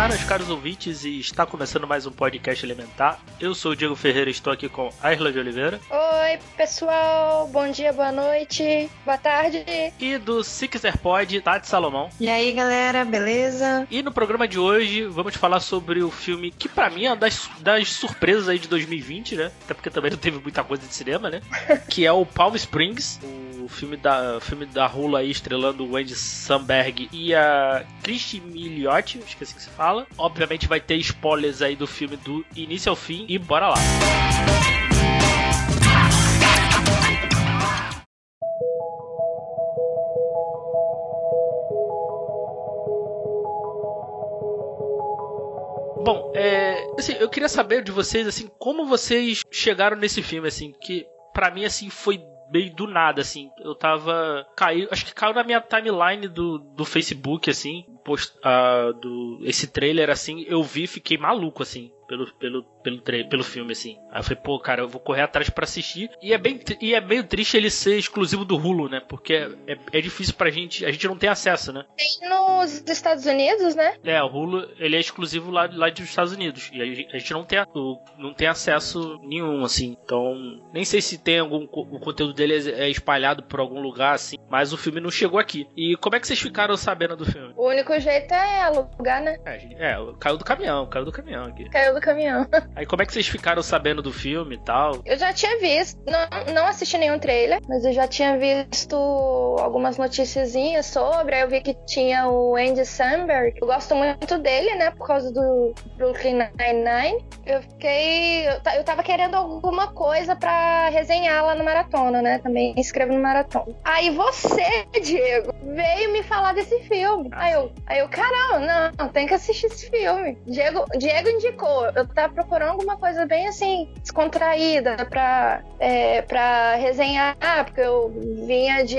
Elementar, meus caros ouvintes, e está começando mais um podcast Elementar. Eu sou o Diego Ferreira e estou aqui com a Isla de Oliveira. Oi, pessoal. Bom dia, boa noite, boa tarde. E do Se Quiser Pode, Tati Salomão. E aí, galera, beleza? E no programa de hoje vamos falar sobre o filme que pra mim é uma das, das surpresas aí de 2020, né? Até porque também não teve muita coisa de cinema, né? que é o Palm Springs, o filme da, filme da Hula aí estrelando o Andy Samberg e a Christy Milioti, esqueci que se fala. Obviamente vai ter spoilers aí do filme do início ao fim e bora lá. Bom, é, assim, eu queria saber de vocês assim, como vocês chegaram nesse filme assim, que pra mim assim foi meio do nada, assim. Eu tava. Caiu. Acho que caiu na minha timeline do, do Facebook, assim. Post, uh, do, esse trailer, assim. Eu vi fiquei maluco, assim. Pelo, pelo, pelo, pelo filme, assim. Aí eu falei, pô, cara, eu vou correr atrás para assistir. E é, bem, e é meio triste ele ser exclusivo do Hulu, né? Porque é, é difícil pra gente. A gente não tem acesso, né? Tem nos Estados Unidos, né? É, o Hulu ele é exclusivo lá, lá dos Estados Unidos. E a gente não tem, não tem acesso nenhum, assim. Então, nem sei se tem algum. O conteúdo dele é espalhado por algum lugar, assim. Mas o filme não chegou aqui. E como é que vocês ficaram sabendo do filme? O único jeito é alugar, né? É, é caiu do caminhão, caiu do caminhão aqui. Caiu do caminhão. Aí como é que vocês ficaram sabendo do filme e tal? Eu já tinha visto, não, não assisti nenhum trailer, mas eu já tinha visto algumas noticiazinhas sobre. Aí eu vi que tinha o Andy Samberg. Eu gosto muito dele, né? Por causa do Brooklyn Nine-Nine. Eu fiquei. Eu, eu tava querendo alguma coisa pra resenhar lá no Maratona, né? Também escrevo no Maratona. Aí você, Diego, veio me falar desse filme. Aí eu, aí eu caramba, não, tem que assistir esse filme. Diego, Diego indicou. Eu tava procurando alguma coisa bem assim, descontraída pra, é, pra resenhar, porque eu vinha de,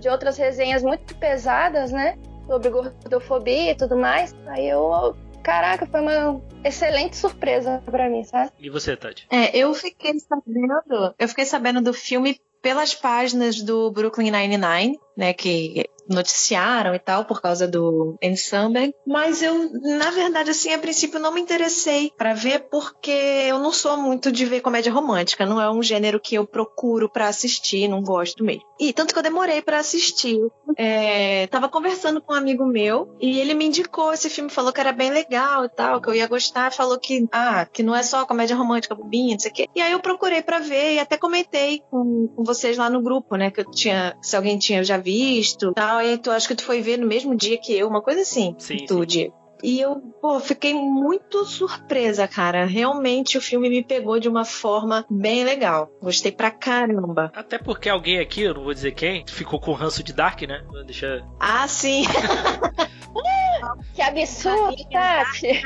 de outras resenhas muito pesadas, né? Sobre gordofobia e tudo mais. Aí eu caraca, foi uma excelente surpresa para mim, sabe? E você, Tati? É, eu fiquei sabendo, eu fiquei sabendo do filme pelas páginas do Brooklyn Nine-Nine, né, que noticiaram e tal por causa do Samberg, mas eu, na verdade, assim, a princípio não me interessei para ver porque eu não sou muito de ver comédia romântica, não é um gênero que eu procuro para assistir, não gosto mesmo. E tanto que eu demorei para assistir. É, tava conversando com um amigo meu e ele me indicou esse filme, falou que era bem legal e tal, que eu ia gostar, falou que, ah, que não é só comédia romântica bobinha, não sei o quê. E aí eu procurei para ver e até comentei com, com vocês lá no grupo, né, que eu tinha, se alguém tinha já visto, tal, e tu acho que tu foi ver no mesmo dia que eu, uma coisa assim. Sim, tu, sim. Diego. E eu, pô, fiquei muito surpresa, cara. Realmente o filme me pegou de uma forma bem legal. Gostei pra caramba. Até porque alguém aqui, eu não vou dizer quem, ficou com ranço de Dark, né? Deixa. Ah, sim. que absurdo, Tati.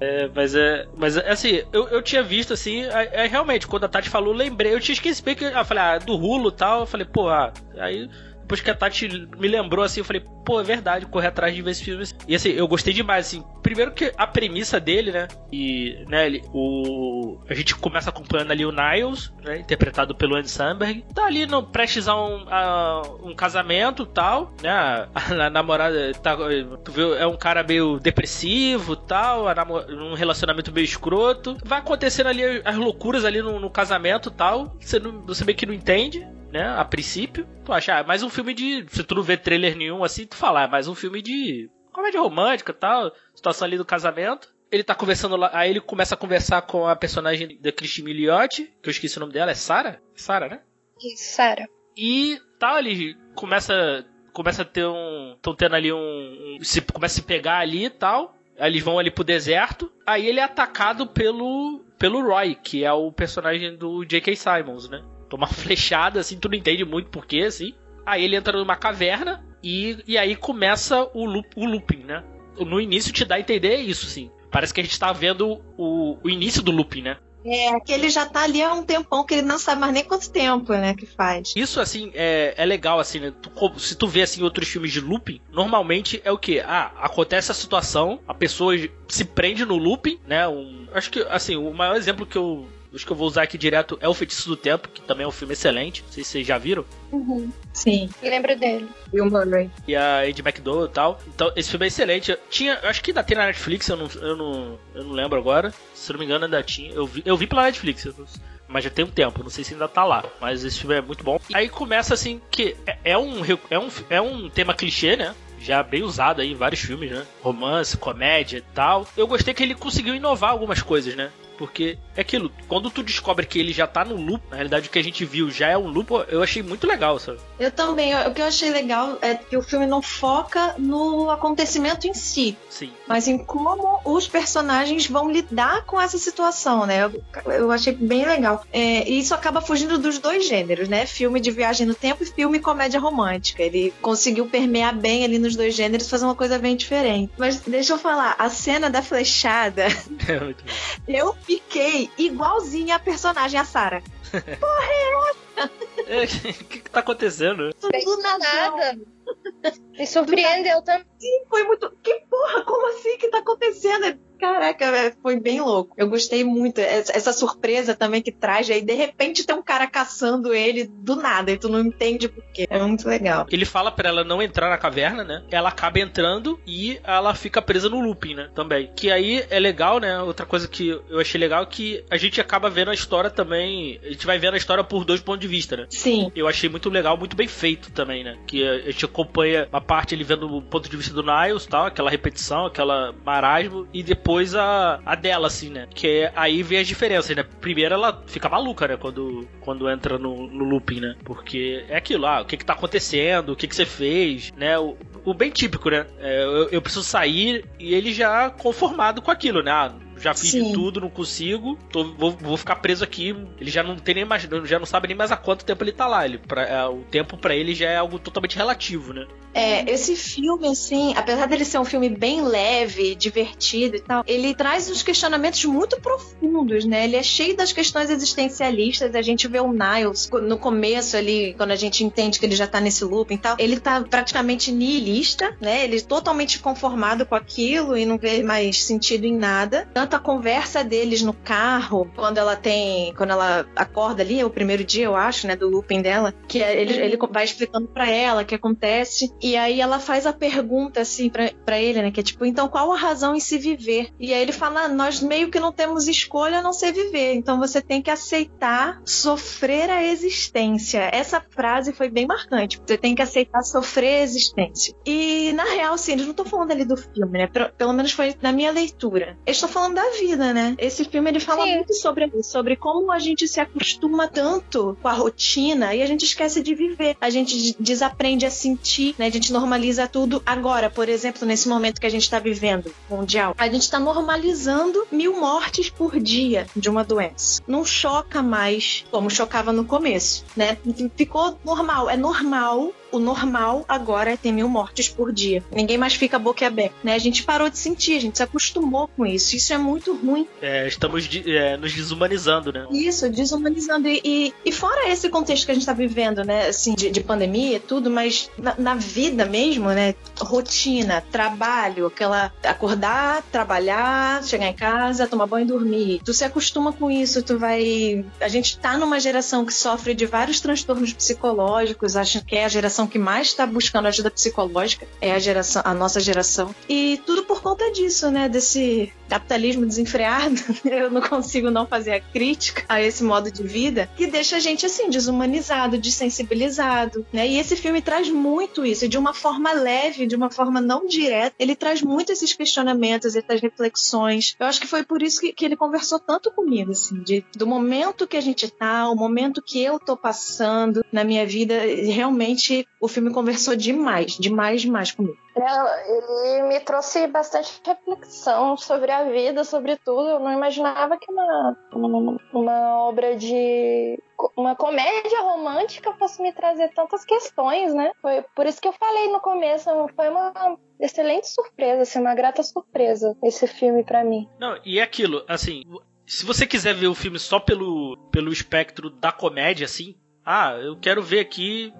É, mas é. Mas assim, eu, eu tinha visto assim. É, é, realmente, quando a Tati falou, eu lembrei. Eu tinha esquecido que. Eu falei, ah, do Rulo e tal. Eu falei, pô, ah, aí. Depois que a Tati me lembrou assim, eu falei, pô, é verdade, correr atrás de ver esse filme. E assim, eu gostei demais, assim. Primeiro que a premissa dele, né? E, né, ele, o. A gente começa acompanhando ali o Niles, né? Interpretado pelo Andy Samberg. Tá ali no, prestes a um, a um casamento tal, né? A, a namorada tá, tu vê, é um cara meio depressivo tal, namor, um relacionamento meio escroto. Vai acontecendo ali as loucuras ali no, no casamento tal. Você, não, você meio que não entende né? A princípio, tu acha, ah, mais um filme de. Se tu não vê trailer nenhum assim, tu fala, ah, mais um filme de comédia romântica tal, situação ali do casamento. Ele tá conversando lá, aí ele começa a conversar com a personagem da Christine Milioti, que eu esqueci o nome dela, é Sara? Sara, né? Sara. E tal, ele começa começa a ter um, estão tendo ali um, um se começa a se pegar ali e tal. Aí eles vão ali pro deserto. Aí ele é atacado pelo pelo Roy, que é o personagem do J.K. Simons, né? Toma uma flechada, assim, tu não entende muito porquê, assim. Aí ele entra numa caverna e, e aí começa o, loop, o looping, né? No início te dá a entender isso, sim. Parece que a gente tá vendo o, o início do looping, né? É, que ele já tá ali há um tempão, que ele não sabe mais nem quanto tempo, né, que faz. Isso, assim, é, é legal, assim, né? Tu, se tu vê, assim, outros filmes de looping, normalmente é o quê? Ah, acontece a situação, a pessoa se prende no looping, né? Um, acho que, assim, o maior exemplo que eu acho que eu vou usar aqui direto é O Feitiço do Tempo, que também é um filme excelente. Não sei se vocês já viram. Uhum. Sim. Eu lembro dele. Bill Murray. E a Ed McDowell e tal. Então, esse filme é excelente. Tinha, acho que ainda tem na Netflix, eu não, eu não, eu não lembro agora. Se não me engano, ainda tinha. Eu vi, eu vi pela Netflix. Mas já tem um tempo, não sei se ainda tá lá. Mas esse filme é muito bom. E aí começa assim que é, é um, é, um, é um tema clichê, né? já bem usado aí em vários filmes, né? Romance, comédia e tal. Eu gostei que ele conseguiu inovar algumas coisas, né? Porque é aquilo, quando tu descobre que ele já tá no loop, na realidade o que a gente viu já é um loop, eu achei muito legal, sabe? Eu também, o que eu achei legal é que o filme não foca no acontecimento em si. Sim. Mas em como os personagens vão lidar com essa situação, né? Eu, eu achei bem legal. É, e isso acaba fugindo dos dois gêneros, né? Filme de viagem no tempo e filme comédia romântica. Ele conseguiu permear bem ali nos dois gêneros, fazer uma coisa bem diferente. Mas deixa eu falar, a cena da flechada. É muito bom. Eu fiquei igualzinha a personagem, a Sarah. Porra, é essa? É, o que, que tá acontecendo? Do nada. Me surpreendeu também. Sim, foi muito. Que porra, como assim que tá acontecendo? Caraca, é, foi bem louco. Eu gostei muito. Essa surpresa também que traz, aí de repente tem um cara caçando ele do nada e tu não entende por quê. É muito legal. Ele fala para ela não entrar na caverna, né? Ela acaba entrando e ela fica presa no looping, né? Também. Que aí é legal, né? Outra coisa que eu achei legal é que a gente acaba vendo a história também. A gente vai vendo a história por dois pontos de vista, né? Sim. Eu achei muito legal, muito bem feito também, né? Que a gente acompanha uma parte ele vendo o ponto de vista do Niles, tal, aquela repetição, aquela marasmo, e depois depois a, a dela, assim, né? Que aí vem as diferenças, né? Primeiro ela fica maluca, né? Quando, quando entra no, no looping, né? Porque é aquilo, ah, o que que tá acontecendo, o que que você fez, né? O, o bem típico, né? É, eu, eu preciso sair e ele já conformado com aquilo, né? Ah, já fiz Sim. de tudo, não consigo, tô, vou, vou, ficar preso aqui. Ele já não tem nem mais, já não sabe nem mais há quanto tempo ele tá lá. Ele, pra, é, o tempo para ele já é algo totalmente relativo, né? É, esse filme, assim, apesar dele ser um filme bem leve, divertido e tal, ele traz uns questionamentos muito profundos, né? Ele é cheio das questões existencialistas. A gente vê o Niles no começo ali, quando a gente entende que ele já tá nesse loop e tal, ele tá praticamente nihilista, né? Ele totalmente conformado com aquilo e não vê mais sentido em nada tanto a conversa deles no carro, quando ela tem. Quando ela acorda ali, é o primeiro dia, eu acho, né, do looping dela, que é, ele, ele vai explicando para ela o que acontece. E aí ela faz a pergunta, assim, para ele, né, que é tipo, então qual a razão em se viver? E aí ele fala, ah, nós meio que não temos escolha a não ser viver, então você tem que aceitar sofrer a existência. Essa frase foi bem marcante. Você tem que aceitar sofrer a existência. E na real, sim, eles não estão falando ali do filme, né? Pelo menos foi na minha leitura. Eles estão falando da vida, né? Esse filme ele fala Sim. muito sobre sobre como a gente se acostuma tanto com a rotina e a gente esquece de viver. A gente desaprende a sentir, né? A gente normaliza tudo agora, por exemplo, nesse momento que a gente está vivendo mundial. A gente está normalizando mil mortes por dia de uma doença. Não choca mais como chocava no começo, né? Ficou normal. É normal o normal agora é ter mil mortes por dia. Ninguém mais fica boca aberta, né? A gente parou de sentir, a gente se acostumou com isso. Isso é muito ruim. É, estamos de, é, nos desumanizando, né? Isso, desumanizando. E, e, e, fora esse contexto que a gente está vivendo, né? Assim, de, de pandemia e tudo, mas na, na, vida mesmo, né? Rotina, trabalho, aquela acordar, trabalhar, chegar em casa, tomar banho e dormir. Tu se acostuma com isso, tu vai. A gente tá numa geração que sofre de vários transtornos psicológicos, acho que é a geração geração que mais está buscando ajuda psicológica é a geração, a nossa geração. E tudo por conta disso, né? Desse capitalismo desenfreado. Eu não consigo não fazer a crítica a esse modo de vida que deixa a gente assim desumanizado, desensibilizado, né? E esse filme traz muito isso de uma forma leve, de uma forma não direta. Ele traz muito esses questionamentos, essas reflexões. Eu acho que foi por isso que, que ele conversou tanto comigo, assim, de, do momento que a gente tá, o momento que eu tô passando na minha vida, realmente o filme conversou demais, demais, demais comigo. Ele me trouxe bastante reflexão sobre a vida, sobre tudo. Eu não imaginava que uma, uma, uma obra de. uma comédia romântica fosse me trazer tantas questões, né? Foi por isso que eu falei no começo, foi uma excelente surpresa, assim, uma grata surpresa esse filme para mim. Não, e é aquilo, assim, se você quiser ver o filme só pelo, pelo espectro da comédia, assim, ah, eu quero ver aqui,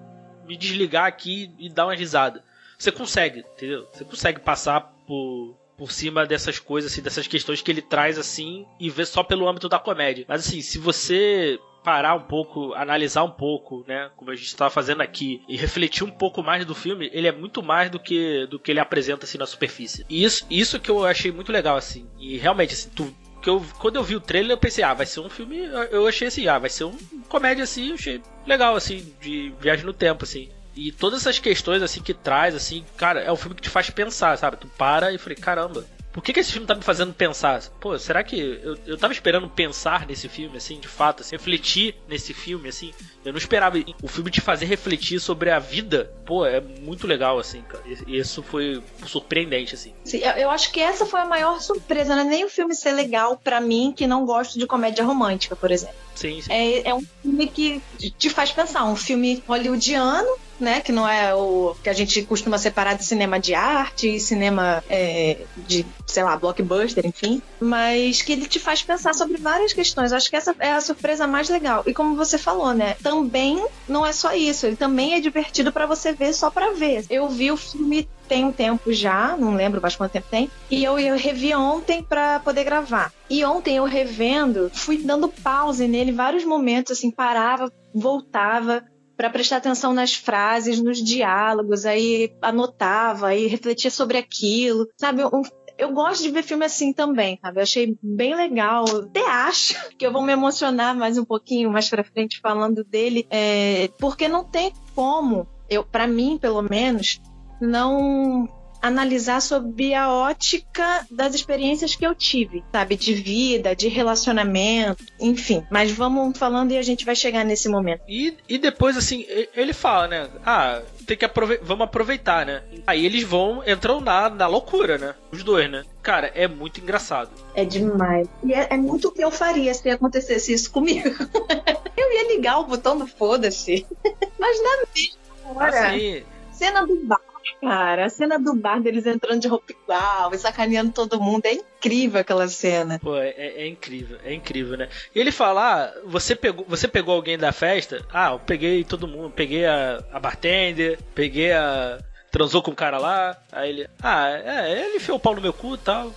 me desligar aqui e dar uma risada. Você consegue, entendeu? Você consegue passar por, por cima dessas coisas, assim, dessas questões que ele traz, assim, e ver só pelo âmbito da comédia. Mas, assim, se você parar um pouco, analisar um pouco, né, como a gente está fazendo aqui, e refletir um pouco mais do filme, ele é muito mais do que do que ele apresenta assim na superfície. E isso, isso que eu achei muito legal assim. E realmente assim, tu que eu, quando eu vi o trailer, eu pensei, ah, vai ser um filme. Eu achei assim, ah, vai ser um comédia assim, eu achei legal, assim, de viagem no tempo, assim. E todas essas questões, assim, que traz, assim, cara, é um filme que te faz pensar, sabe? Tu para e falei, caramba, por que, que esse filme tá me fazendo pensar? Pô, será que eu, eu tava esperando pensar nesse filme, assim, de fato, assim, refletir nesse filme, assim? Eu não esperava o filme te fazer refletir sobre a vida. Pô, é muito legal, assim, cara. Isso foi surpreendente, assim. Sim, eu acho que essa foi a maior surpresa, não é nem o filme ser legal para mim, que não gosto de comédia romântica, por exemplo. Sim, sim. É, é um filme que te faz pensar, um filme hollywoodiano, né? Que não é o que a gente costuma separar de cinema de arte cinema é, de, sei lá, blockbuster, enfim. Mas que ele te faz pensar sobre várias questões. Acho que essa é a surpresa mais legal. E como você falou, né? Também não é só isso. Ele também é divertido para você ver só para ver. Eu vi o filme tem um tempo já, não lembro mais quanto tempo tem, e eu, eu revi ontem para poder gravar. E ontem eu revendo, fui dando pause nele vários momentos, assim, parava, voltava, para prestar atenção nas frases, nos diálogos, aí anotava, aí refletia sobre aquilo, sabe? Um, eu gosto de ver filme assim também, sabe? Eu achei bem legal. Até acho que eu vou me emocionar mais um pouquinho mais pra frente falando dele, é, porque não tem como, eu, para mim pelo menos, não analisar sob a ótica das experiências que eu tive, sabe? De vida, de relacionamento, enfim. Mas vamos falando e a gente vai chegar nesse momento. E, e depois, assim, ele fala, né? Ah, tem que aproveitar, vamos aproveitar, né? Aí eles vão, entram na, na loucura, né? Os dois, né? Cara, é muito engraçado. É demais. E é, é muito o que eu faria se acontecesse isso comigo. eu ia ligar o botão do foda-se. Mas na mesma hora. Assim, cena do bar Cara, a cena do bar deles entrando de roupa igual e sacaneando todo mundo é incrível aquela cena. Pô, é, é incrível, é incrível, né? E ele fala: ah, você pegou, você pegou alguém da festa? Ah, eu peguei todo mundo, peguei a, a bartender, peguei a. transou com o cara lá. Aí ele. Ah, é, ele enfiou o pau no meu cu e tal.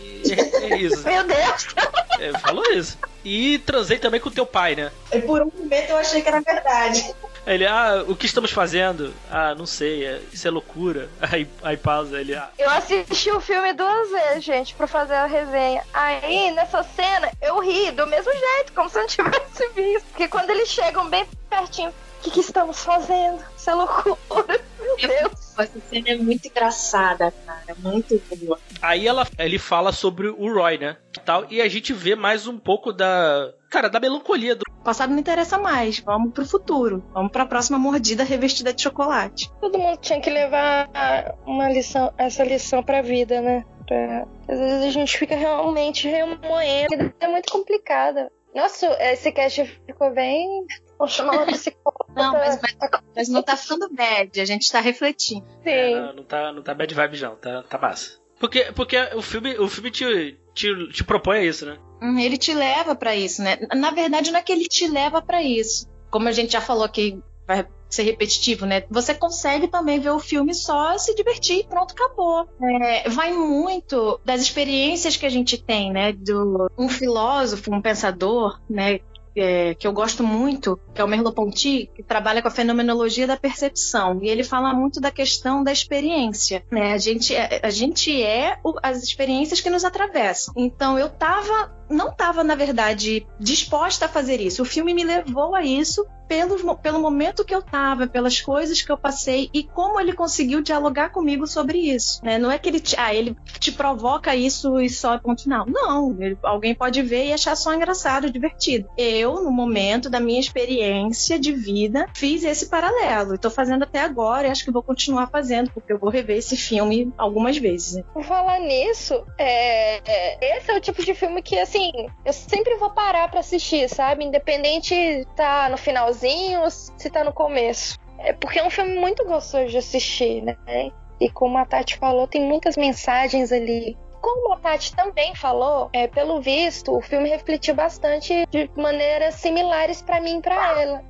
E é, é isso. Meu Deus! É, falou isso. E transei também com o teu pai, né? E por um momento eu achei que era verdade. Ele, ah, o que estamos fazendo? Ah, não sei, é, isso é loucura. Aí, aí pausa, ele, ah. Eu assisti o filme duas vezes, gente, pra fazer a resenha. Aí, nessa cena, eu ri do mesmo jeito, como se eu não tivesse visto. Porque quando eles chegam bem pertinho, o que, que estamos fazendo? Isso é loucura. Meu Deus. Essa cena é muito engraçada, cara. Muito boa. Aí ela, ele fala sobre o Roy, né? E, tal, e a gente vê mais um pouco da. Cara, da melancolia do. O passado não interessa mais. Vamos pro futuro. Vamos pra próxima mordida revestida de chocolate. Todo mundo tinha que levar uma lição, essa lição pra vida, né? Pra... Às vezes a gente fica realmente remoendo. É muito complicada. Nossa, esse cast ficou bem Vou chamar uma psicóloga. Não, mas, mas, mas, não tá ficando bad, a gente tá refletindo. Sim. É, não, não, tá, não tá bad vibe, não, tá, tá massa. Porque, porque o filme, o filme te, te, te propõe isso, né? Uhum, ele te leva para isso, né? Na verdade, não é que ele te leva para isso. Como a gente já falou que vai ser repetitivo, né? Você consegue também ver o filme só se divertir, pronto, acabou. É, vai muito das experiências que a gente tem, né? Do um filósofo, um pensador, né? É, que eu gosto muito, que é o Merleau-Ponty, que trabalha com a fenomenologia da percepção. E ele fala muito da questão da experiência. Né? A, gente é, a gente é o, as experiências que nos atravessam. Então, eu estava não estava, na verdade, disposta a fazer isso. O filme me levou a isso pelo, pelo momento que eu estava, pelas coisas que eu passei e como ele conseguiu dialogar comigo sobre isso. Né? Não é que ele te, ah, ele te provoca isso e só ponto final. Não, ele, alguém pode ver e achar só engraçado, divertido. Eu, no momento da minha experiência de vida, fiz esse paralelo. Estou fazendo até agora e acho que vou continuar fazendo, porque eu vou rever esse filme algumas vezes. Né? Falar nisso, é, é, esse é o tipo de filme que, assim, eu sempre vou parar para assistir, sabe? Independente tá no finalzinho ou se tá no começo. É porque é um filme muito gostoso de assistir, né? E como a Tati falou, tem muitas mensagens ali. Como a Tati também falou, é, pelo visto, o filme refletiu bastante de maneiras similares para mim e pra ela.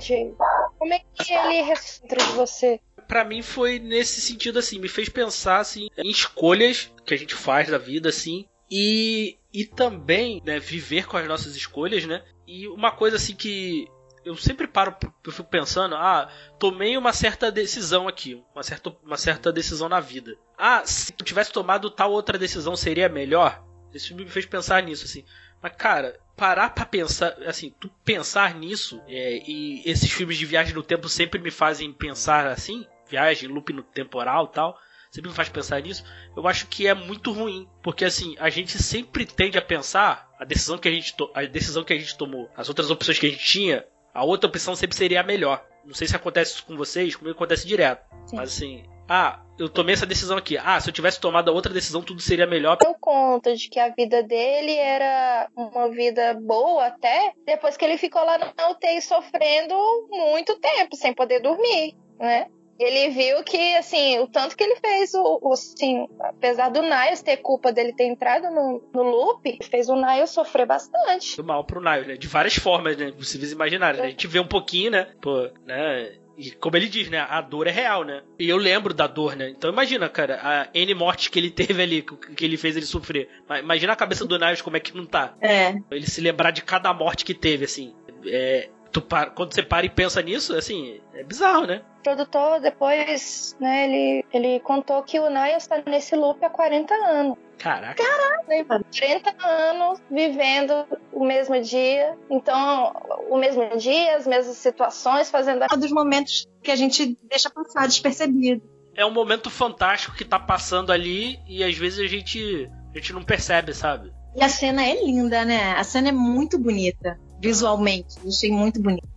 Jay, como é que ele dentro de você? para mim foi nesse sentido assim, me fez pensar assim em escolhas que a gente faz da vida assim e e também, né, viver com as nossas escolhas, né? E uma coisa assim que eu sempre paro, eu fico pensando, ah, tomei uma certa decisão aqui, uma certa, uma certa decisão na vida. Ah, se tu tivesse tomado tal outra decisão seria melhor? Esse filme me fez pensar nisso, assim. Mas, cara, parar pra pensar, assim, tu pensar nisso, é, e esses filmes de viagem no tempo sempre me fazem pensar assim, viagem, loop no temporal tal, sempre me faz pensar nisso, eu acho que é muito ruim, porque assim, a gente sempre tende a pensar a decisão que a gente, a decisão que a gente tomou, as outras opções que a gente tinha, a outra opção sempre seria a melhor. Não sei se acontece isso com vocês, comigo acontece direto. Sim. Mas assim, ah, eu tomei essa decisão aqui. Ah, se eu tivesse tomado a outra decisão, tudo seria melhor. Deu conta de que a vida dele era uma vida boa até depois que ele ficou lá na UTI sofrendo muito tempo, sem poder dormir, né? Ele viu que, assim, o tanto que ele fez, o, o assim, apesar do Niles ter culpa dele ter entrado no, no loop, fez o Niles sofrer bastante. Do mal pro Niles, né? De várias formas, né? Possíveis imaginários. Né? A gente vê um pouquinho, né? Pô, né? E como ele diz, né? A dor é real, né? E eu lembro da dor, né? Então imagina, cara, a N morte que ele teve ali, que ele fez ele sofrer. Imagina a cabeça do Niles como é que não tá. É. Ele se lembrar de cada morte que teve, assim. É, tu para, quando você para e pensa nisso, assim, é bizarro, né? O produtor depois, né, ele, ele contou que o Niles está nesse loop há 40 anos. Caraca. Caraca, 40 anos vivendo o mesmo dia. Então, o mesmo dia, as mesmas situações, fazendo. É um dos momentos que a gente deixa passar despercebido. É um momento fantástico que tá passando ali e às vezes a gente, a gente não percebe, sabe? E a cena é linda, né? A cena é muito bonita visualmente. Achei muito bonito.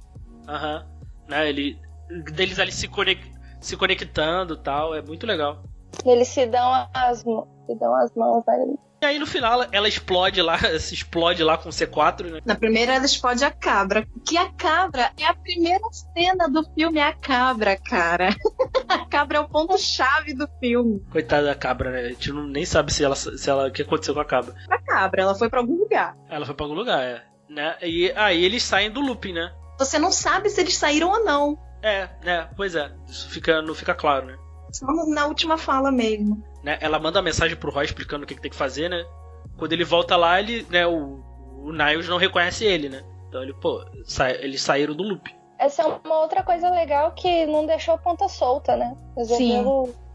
Aham. Uhum. Né, ele, deles ali se, conect, se conectando tal, é muito legal. Eles se dão as, se dão as mãos ali. E aí no final ela explode lá, se explode lá com o C4, né? Na primeira ela explode a cabra. Que a cabra é a primeira cena do filme, é a cabra, cara. a cabra é o ponto-chave do filme. Coitada da cabra, né? A gente não, nem sabe se ela, se ela, o que aconteceu com a cabra. A cabra, ela foi para algum lugar. Ela foi para algum lugar, é né? E aí eles saem do looping, né? Você não sabe se eles saíram ou não. É, né? Pois é. Isso fica, não fica claro, né? Só na última fala mesmo. Né? Ela manda a mensagem pro Roy explicando o que, que, tem que fazer, né? Quando ele volta lá, ele, né, o, o Niles não reconhece ele, né? Então ele, pô, sa eles saíram do loop. Essa é uma outra coisa legal que não deixou a ponta solta, né? Sim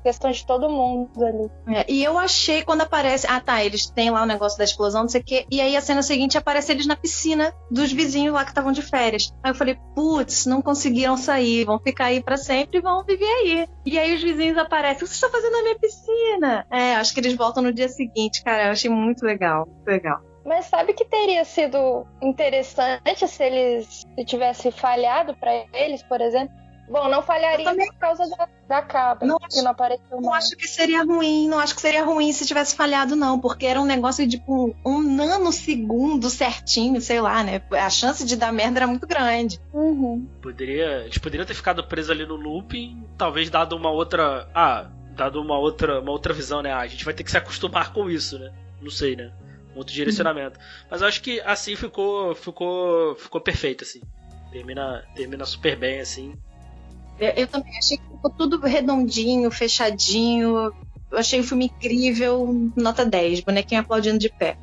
questão de todo mundo ali. É, e eu achei quando aparece. Ah, tá, eles têm lá o negócio da explosão, não sei o quê. E aí a cena seguinte aparece eles na piscina dos vizinhos lá que estavam de férias. Aí eu falei, putz, não conseguiram sair, vão ficar aí para sempre e vão viver aí. E aí os vizinhos aparecem, o que você está fazendo na minha piscina? É, acho que eles voltam no dia seguinte, cara. Eu achei muito legal, muito legal. Mas sabe que teria sido interessante se eles tivessem falhado para eles, por exemplo? Bom, não falharia também... por causa da, da cabra, não que não apareceu Não acho que seria ruim, não acho que seria ruim se tivesse falhado, não, porque era um negócio de tipo, um nanosegundo certinho, sei lá, né? A chance de dar merda era muito grande. Uhum. Poderia, eles poderiam ter ficado presos ali no looping, talvez dado uma outra. Ah, dado uma outra, uma outra visão, né? Ah, a gente vai ter que se acostumar com isso, né? Não sei, né? Um outro direcionamento. Uhum. Mas eu acho que assim ficou, ficou, ficou perfeito, assim. Termina, termina super bem, assim. Eu, eu também achei que ficou tudo redondinho, fechadinho. Eu achei o filme incrível, nota 10, bonequinho aplaudindo de pé.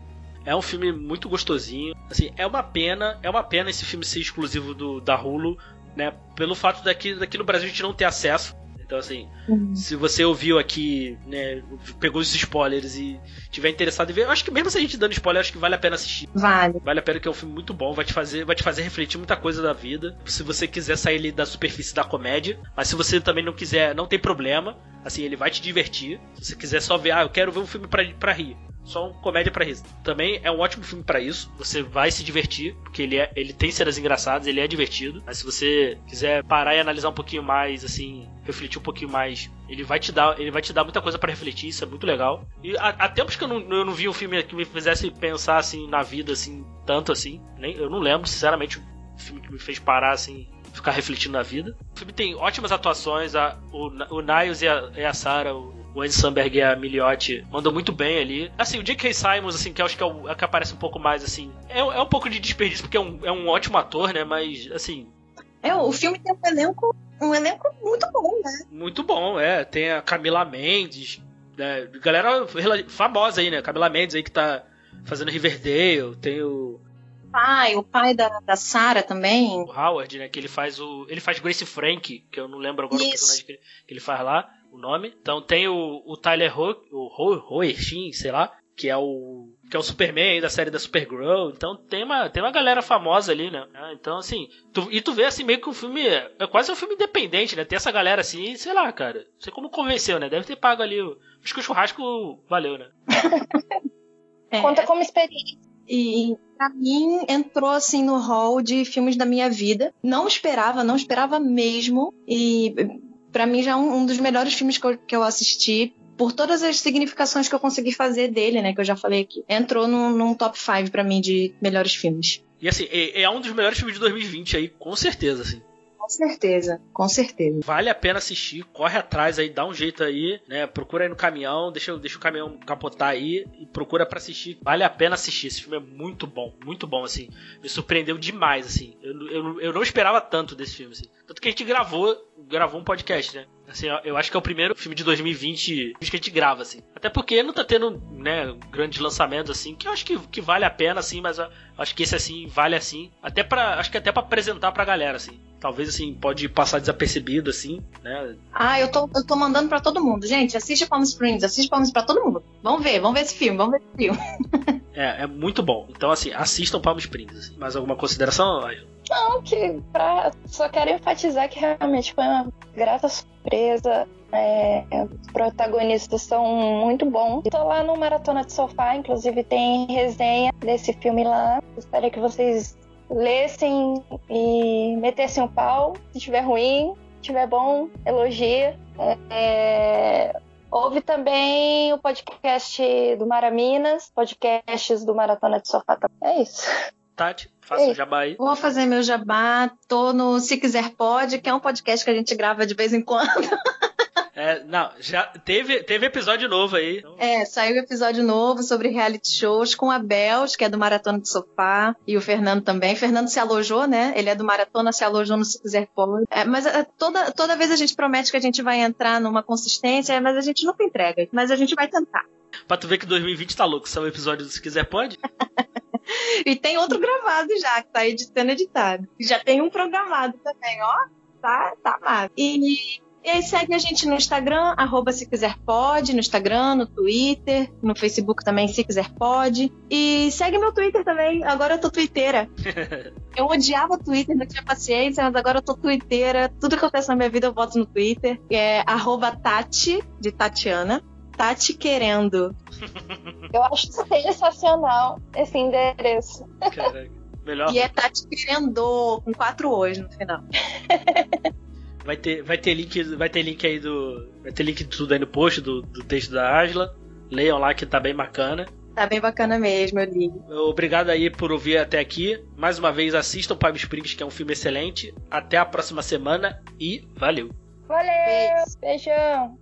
É um filme muito gostosinho. Assim, é uma pena, é uma pena esse filme ser exclusivo do, da Hulu, né? Pelo fato daqui, daqui no Brasil a gente não ter acesso. Então, assim, Uhum. se você ouviu aqui, né, pegou os spoilers e tiver interessado em ver, eu acho que mesmo se a gente dando spoiler, acho que vale a pena assistir. Vale. Vale a pena que é um filme muito bom, vai te fazer, vai te fazer refletir muita coisa da vida. Se você quiser sair ali da superfície da comédia, mas se você também não quiser, não tem problema. Assim, ele vai te divertir. Se você quiser só ver, ah, eu quero ver um filme pra, pra rir. Só um comédia pra rir. Também é um ótimo filme pra isso. Você vai se divertir, porque ele, é, ele tem cenas engraçadas, ele é divertido. Mas se você quiser parar e analisar um pouquinho mais, assim, refletir um pouquinho mais, ele vai te dar, ele vai te dar muita coisa pra refletir, isso é muito legal. E há, há tempos que eu não, eu não vi um filme que me fizesse pensar assim na vida assim, tanto assim. Nem, eu não lembro, sinceramente, um filme que me fez parar assim, ficar refletindo na vida. O filme tem ótimas atuações, a, o, o Niles e a, e a Sarah, o, o Andy Samberg e a Miliotti mandam muito bem ali. Assim, o J.K. Simons, assim, que eu acho que é o o que aparece um pouco mais, assim, é, é um pouco de desperdício, porque é um, é um ótimo ator, né, mas, assim, É, o filme tem um elenco, um elenco muito bom, né? Muito bom, é. Tem a Camila Mendes, né? Galera famosa aí, né? Camila Mendes aí que tá fazendo Riverdale. Tem o, Pai, o pai da, da Sarah também. o Howard, né? Que ele faz o. Ele faz Grace Frank, que eu não lembro agora o Isso. personagem que ele, que ele faz lá, o nome. Então tem o, o Tyler Ho, o Ho, Hoertin, sei lá, que é o. Que é o Superman aí da série da Supergirl. Então tem uma, tem uma galera famosa ali, né? Ah, Então, assim. tu- e tu vê assim meio que o filme. É é quase um filme independente, né? Tem essa galera assim, sei lá, cara. Não sei como convenceu, né? Deve ter pago ali. o- Acho que o churrasco valeu, né? É, Conta como experiência. E pra mim entrou assim no hall de filmes da minha vida. Não esperava, não esperava mesmo. E pra mim já é um, um dos melhores filmes que eu, que eu assisti. Por todas as significações que eu consegui fazer dele, né? Que eu já falei aqui. Entrou num, num top 5 pra mim de melhores filmes. E assim, é, é um dos melhores filmes de 2020 aí, com certeza, assim. Com certeza, com certeza. Vale a pena assistir, corre atrás aí, dá um jeito aí, né? Procura aí no caminhão, deixa, deixa o caminhão capotar aí e procura pra assistir. Vale a pena assistir. Esse filme é muito bom, muito bom, assim. Me surpreendeu demais, assim. Eu, eu, eu não esperava tanto desse filme, assim. Tanto que a gente gravou, gravou um podcast, né? Assim, eu- acho que é o primeiro filme de 2020 que a gente grava, assim. Até porque não tá tendo, né, grandes lançamentos, assim, que eu acho que, que vale a pena, assim, mas acho que esse, assim, vale, assim. Até pra, acho que até pra apresentar pra galera, assim. Talvez, assim, pode passar desapercebido, assim, né? Ah, eu tô, eu tô mandando pra todo mundo. Gente, assiste Palm Springs, assiste Palm Springs pra todo mundo. Vamos ver, vamos ver esse filme, vamos ver esse filme. É, é muito bom. Então, assim, assistam Palm Springs. assim. Mais alguma consideração? Não, que pra, só quero enfatizar que realmente foi uma grata surpresa. É, os protagonistas são muito bons. Tô lá no Maratona de Sofá, inclusive tem resenha desse filme lá. Gostaria que vocês lessem e metessem o pau. Se tiver ruim, se tiver bom, elogia. É, Houve também o podcast do Mara Minas, podcasts do Maratona de Sofá. É isso. Tati, faça o jabá aí. Vou fazer meu jabá, tô no Se Quiser Pode, que é um podcast que a gente grava de vez em quando. É, não, já teve, teve episódio novo aí. Então, É, saiu episódio novo sobre reality shows com a Bels, que é do Maratona de Sofá, e o Fernando também. Fernando se alojou, né? Ele é do Maratona, se alojou no Se Quiser Pode. É, mas é, toda, toda vez a gente promete que a gente vai entrar numa consistência, mas a gente nunca entrega. Mas a gente vai tentar. Pra tu ver que 2020 tá louco. São episódio do Se Quiser Pode. E tem outro gravado já, que tá aí sendo editado. Já tem um programado também, ó. Tá, tá massa. E, e aí segue a gente no Instagram, arroba se quiser pode, no Instagram, no Twitter, no Facebook também, se quiser pode. E segue meu Twitter também, agora eu tô twitteira. Eu odiava Twitter, não tinha paciência, mas agora eu tô twitteira. Tudo que acontece na minha vida eu boto no Twitter. É arroba Tati, de Tatiana. Tati querendo. Eu acho sensacional esse endereço. Caraca. Melhor. E é Tati querendo, com quatro O's no final. Vai ter, vai ter link, vai ter link aí do, vai ter link de tudo aí no post do, do texto da Asla. Leiam lá que tá bem bacana. Tá bem bacana mesmo, eu li. Obrigado aí por ouvir até aqui. Mais uma vez assistam Palm Springs, que é um filme excelente. Até a próxima semana e valeu. Valeu! Beijão!